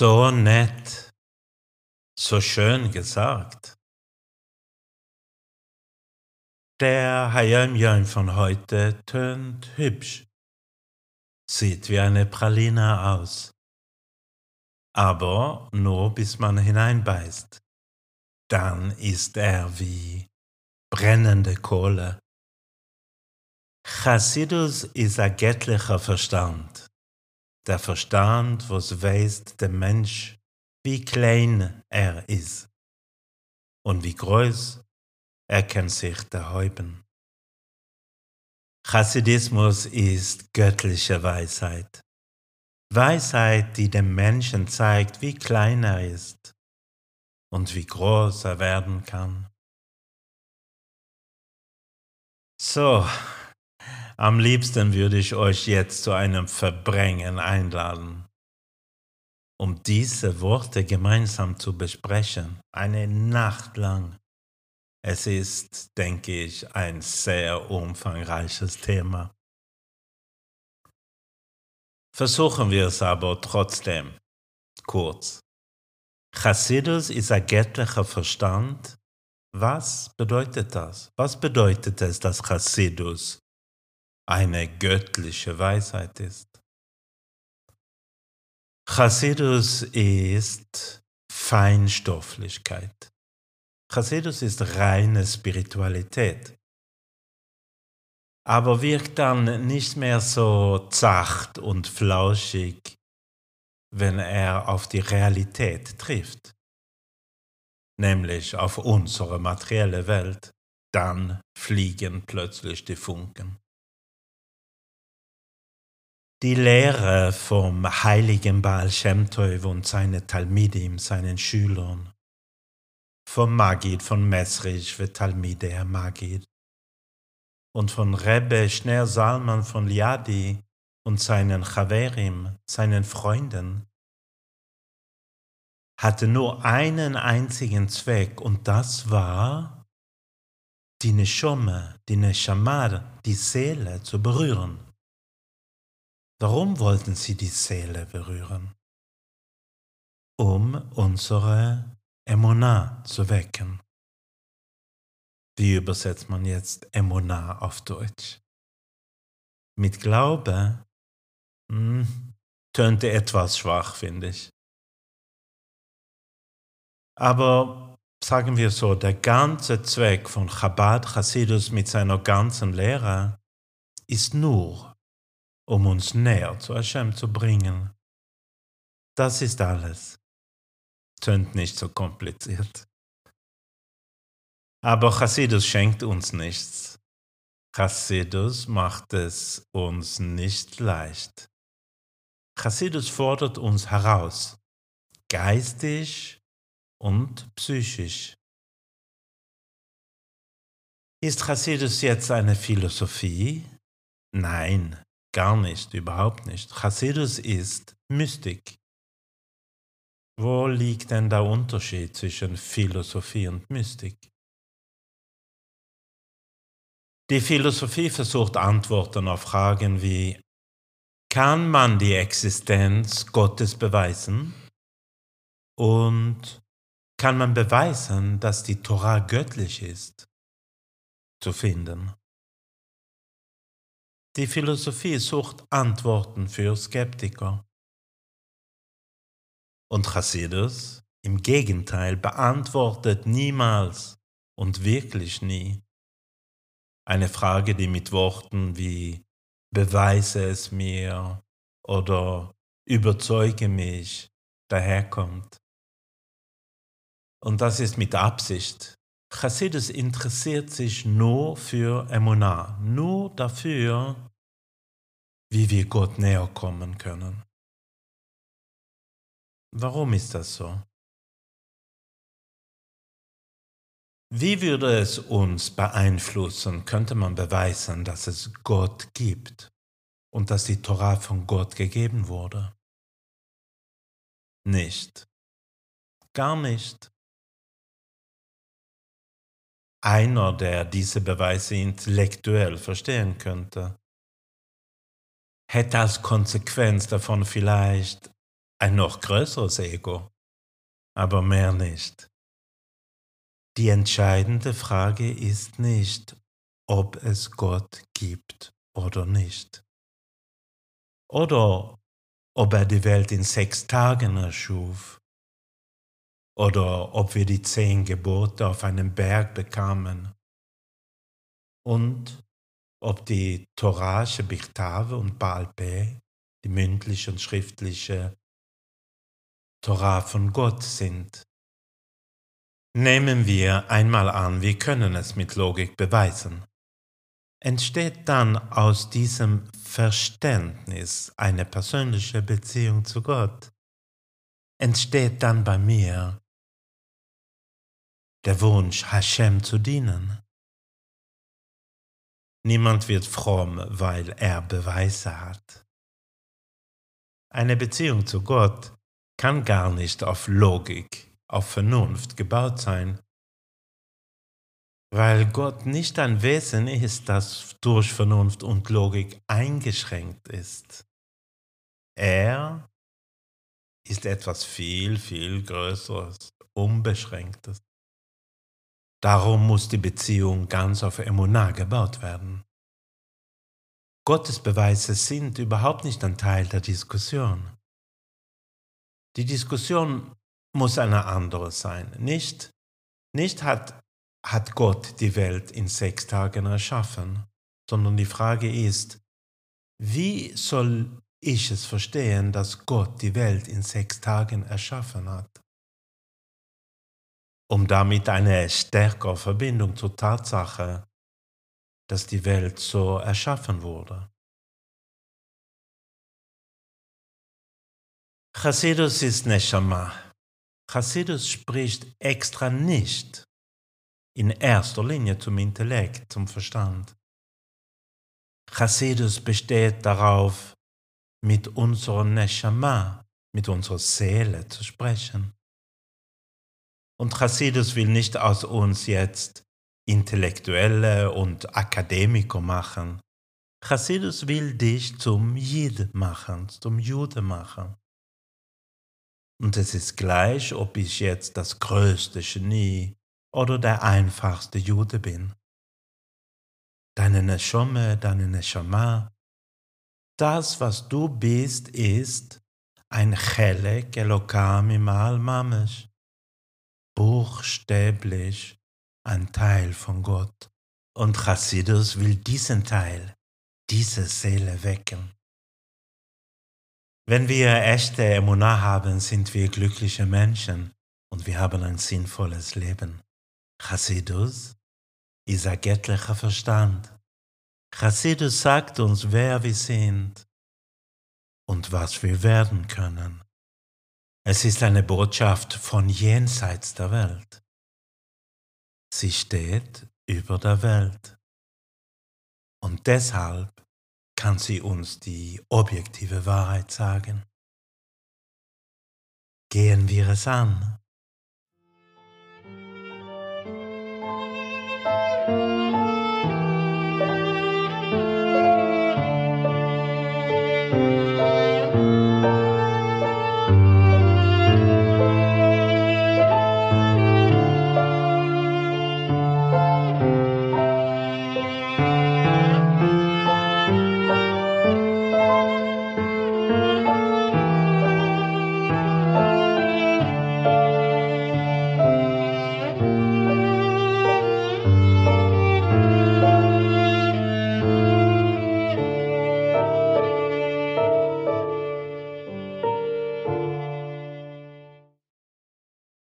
So nett, so schön gesagt. Der Hayam von heute tönt hübsch, sieht wie eine Praline aus, aber nur bis man hineinbeißt. Dann ist er wie brennende Kohle. Chassidus ist ein göttlicher Verstand. Der Verstand, was weiß der Mensch, wie klein er ist und wie groß er kann sich erheben. Chassidismus ist göttliche Weisheit. Weisheit, die dem Menschen zeigt, wie klein er ist und wie groß er werden kann. So, am liebsten würde ich euch jetzt zu einem Verbringen einladen, um diese Worte gemeinsam zu besprechen, eine Nacht lang. Es ist, denke ich, ein sehr umfangreiches Thema. Versuchen wir es aber trotzdem kurz. Chassidus ist ein göttlicher Verstand. Was bedeutet das? Was bedeutet es, dass Chassidus eine göttliche Weisheit ist? Chassidus ist Feinstofflichkeit. Chassidus ist reine Spiritualität aber wirkt dann nicht mehr so zacht und flauschig, wenn er auf die Realität trifft, nämlich auf unsere materielle Welt, dann fliegen plötzlich die Funken. Die Lehre vom heiligen Baal Shem Tov und seine Talmidim, seinen Schülern, vom Magid von Mesrich für Talmide Magid, und von Rebbe Schneer Salman von Liadi und seinen Chaverim, seinen Freunden, hatte nur einen einzigen Zweck und das war, die Neshome, die Neshamar, die Seele zu berühren. Warum wollten sie die Seele berühren? Um unsere Emunah zu wecken. Wie übersetzt man jetzt Emunah auf Deutsch? Mit Glaube hm, tönte etwas schwach, finde ich. Aber sagen wir so, der ganze Zweck von Chabad Chassidus mit seiner ganzen Lehre ist nur, um uns näher zu Hashem zu bringen. Das ist alles. Tönt nicht so kompliziert. Aber Chassidus schenkt uns nichts. Chassidus macht es uns nicht leicht. Chassidus fordert uns heraus, geistig und psychisch. Ist Chassidus jetzt eine Philosophie? Nein, gar nicht, überhaupt nicht. Chassidus ist Mystik. Wo liegt denn der Unterschied zwischen Philosophie und Mystik? Die Philosophie versucht Antworten auf Fragen wie, kann man die Existenz Gottes beweisen? Und kann man beweisen, dass die Torah göttlich ist? Zu finden. Die Philosophie sucht Antworten für Skeptiker. Und Chassidus im Gegenteil beantwortet niemals und wirklich nie eine Frage, die mit Worten wie beweise es mir oder überzeuge mich daherkommt. Und das ist mit Absicht. Chassidus interessiert sich nur für Emunah, nur dafür, wie wir Gott näher kommen können. Warum ist das so? Wie würde es uns beeinflussen, könnte man beweisen, dass es Gott gibt und dass die Torah von Gott gegeben wurde? Nicht. Gar nicht. Einer, der diese Beweise intellektuell verstehen könnte, hätte als Konsequenz davon vielleicht ein noch größeres Ego, aber mehr nicht. Die entscheidende Frage ist nicht, ob es Gott gibt oder nicht. Oder ob er die Welt in sechs Tagen erschuf. Oder ob wir die zehn Gebote auf einem Berg bekamen. Und ob die Torasche Bichtave und Baal Peh, die mündliche und schriftliche Torah von Gott sind. Nehmen wir einmal an, wir können es mit Logik beweisen. Entsteht dann aus diesem Verständnis eine persönliche Beziehung zu Gott? Entsteht dann bei mir der Wunsch, Hashem zu dienen? Niemand wird fromm, weil er Beweise hat. Eine Beziehung zu Gott kann gar nicht auf Logik auf Vernunft gebaut sein, weil Gott nicht ein Wesen ist, das durch Vernunft und Logik eingeschränkt ist. Er ist etwas viel, viel Größeres, Unbeschränktes. Darum muss die Beziehung ganz auf Emunah gebaut werden. Gottes Beweise sind überhaupt nicht ein Teil der Diskussion. Die Diskussion muss eine andere sein. Nicht, nicht hat, hat Gott die Welt in sechs Tagen erschaffen, sondern die Frage ist, wie soll ich es verstehen, dass Gott die Welt in sechs Tagen erschaffen hat? Um damit eine stärkere Verbindung zur Tatsache, dass die Welt so erschaffen wurde. Chassidus ist Neshama. Chassidus spricht extra nicht in erster Linie zum Intellekt, zum Verstand. Chassidus besteht darauf, mit unserer Neshama, mit unserer Seele zu sprechen. Und Chassidus will nicht aus uns jetzt Intellektuelle und Akademiker machen. Chassidus will dich zum Jid machen, zum Jude machen. Und es ist gleich, ob ich jetzt das größte Genie oder der einfachste Jude bin. Deine Neshome, deine Neshama, das, was du bist, ist ein Chelek Elokam imal Mamesh, buchstäblich ein Teil von Gott. Und Chassidus will diesen Teil, diese Seele wecken. Wenn wir echte Emunah haben, sind wir glückliche Menschen und wir haben ein sinnvolles Leben. Chassidus ist ein göttlicher Verstand. Chassidus sagt uns, wer wir sind und was wir werden können. Es ist eine Botschaft von jenseits der Welt. Sie steht über der Welt. Und deshalb kann sie uns die objektive Wahrheit sagen. Gehen wir es an.